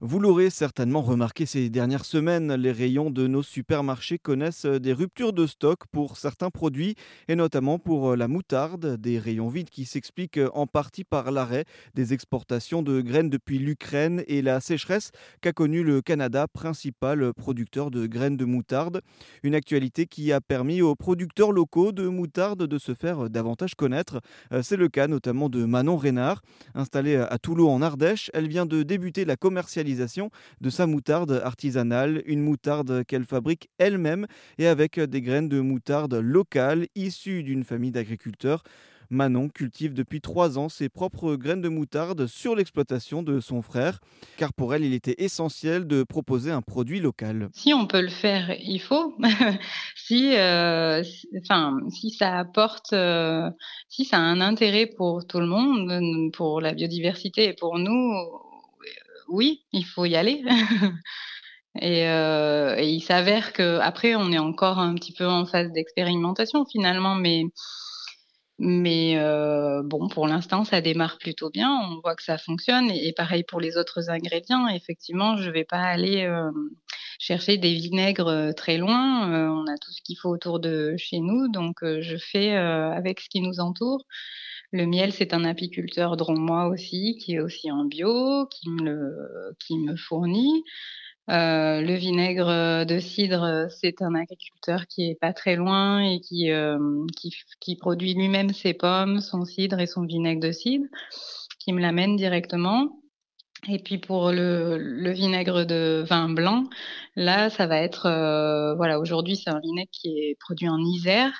Vous l'aurez certainement remarqué ces dernières semaines, les rayons de nos supermarchés connaissent euh, des ruptures de stock pour certains produits et notamment pour euh, la moutarde, des rayons vides qui s'expliquent euh, en partie par l'arrêt des exportations de graines depuis l'Ukraine et la sécheresse qu'a connue le Canada, principal producteur de graines de moutarde. Une actualité qui a permis aux producteurs locaux de moutarde de se faire davantage connaître. C'est le cas notamment de Manon Reynard, installée à Toulon en Ardèche. Elle vient de débuter la commercialisation de sa moutarde artisanale, une moutarde qu'elle fabrique elle-même et avec des graines de moutarde locales issues d'une famille d'agriculteurs. Manon cultive depuis trois ans ses propres graines de moutarde sur l'exploitation de son frère, car pour elle, il était essentiel de proposer un produit local. Si on peut le faire, il faut. si, euh, si ça apporte, euh, si ça a un intérêt pour tout le monde, pour la biodiversité et pour nous, oui, il faut y aller. Euh, et, il s'avère que après, on est encore un petit peu en phase d'expérimentation finalement, mais euh, bon, pour l'instant, ça démarre plutôt bien. On voit que ça fonctionne. Et, pareil pour les autres ingrédients. Effectivement, je vais pas aller euh, chercher des vinaigres très loin. on a tout ce qu'il faut autour de chez nous, donc je fais avec ce qui nous entoure. Le miel, c'est un apiculteur drômois aussi, qui est aussi en bio, qui me, fournit. Euh, le vinaigre de cidre, c'est un agriculteur qui est pas très loin et qui, euh, qui, produit lui-même ses pommes, son cidre et son vinaigre de cidre, qui me l'amène directement. Et puis pour le, le, vinaigre de vin blanc, là, ça va être, euh, voilà, aujourd'hui, c'est un vinaigre qui est produit en Isère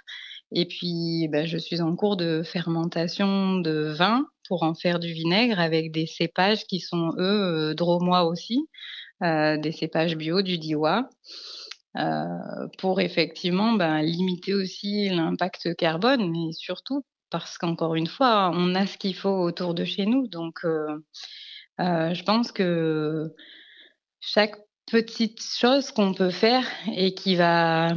et puis, ben, je suis en cours de fermentation de vin pour en faire du vinaigre avec des cépages qui sont, eux, euh, dromois aussi, euh, des cépages bio du Diwa, euh, pour effectivement ben, limiter aussi l'impact carbone, mais surtout parce qu'encore une fois, on a ce qu'il faut autour de chez nous. Donc, je pense que chaque petite chose qu'on peut faire et qui va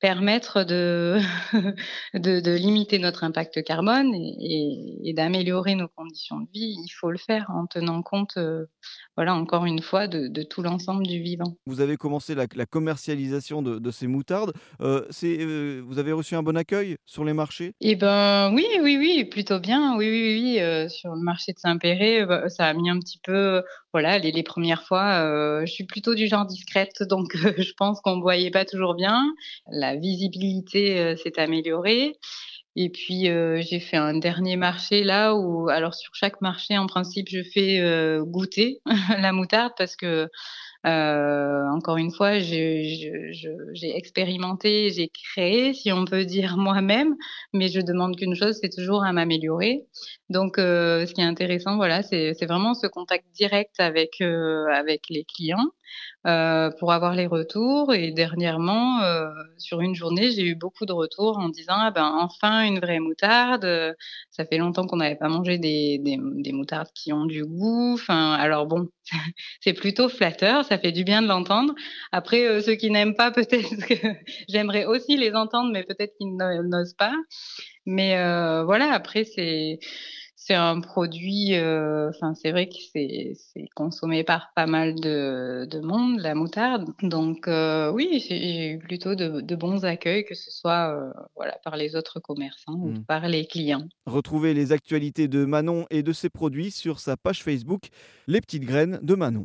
permettre de, de, de, limiter notre impact carbone et, et, d'améliorer nos conditions de vie, il faut le faire en tenant compte, euh, voilà, encore une fois, de, de tout l'ensemble du vivant. Vous avez commencé la, la commercialisation de, de, ces moutardes. Euh, euh, vous avez reçu un bon accueil sur les marchés? Eh ben oui, oui, oui, plutôt bien. Oui, oui, oui. Euh, sur le marché de Saint-Péret, bah, ça a mis un petit peu, voilà, les, premières fois. Euh, je suis plutôt du genre discrète, donc je pense qu'on ne voyait pas toujours bien. La visibilité euh, s'est améliorée. Et puis euh, j'ai fait un dernier marché là où, alors sur chaque marché, en principe, je fais euh, goûter la moutarde parce que euh, encore une fois, j'ai expérimenté, j'ai créé, si on peut dire moi-même, mais je demande qu'une chose, c'est toujours à m'améliorer. Donc, euh, ce qui est intéressant, voilà, c'est vraiment ce contact direct avec euh, avec les clients euh, pour avoir les retours. Et dernièrement, euh, sur une journée, j'ai eu beaucoup de retours en disant ah ben enfin une vraie moutarde. Ça fait longtemps qu'on n'avait pas mangé des, des, des moutardes qui ont du goût. Enfin, alors bon, c'est plutôt flatteur, ça fait du bien de l'entendre. Après, euh, ceux qui n'aiment pas, peut-être que j'aimerais aussi les entendre, mais peut-être qu'ils n'osent pas. Mais euh, voilà, après, c'est c'est un produit, euh, c'est vrai que c'est consommé par pas mal de, de monde, la moutarde. Donc euh, oui, j'ai eu plutôt de, de, bons accueils, que ce soit euh, voilà par les autres commerçants mmh. ou par les clients. Retrouvez les actualités de Manon et de ses produits sur sa page Facebook Les Petites Graines de Manon.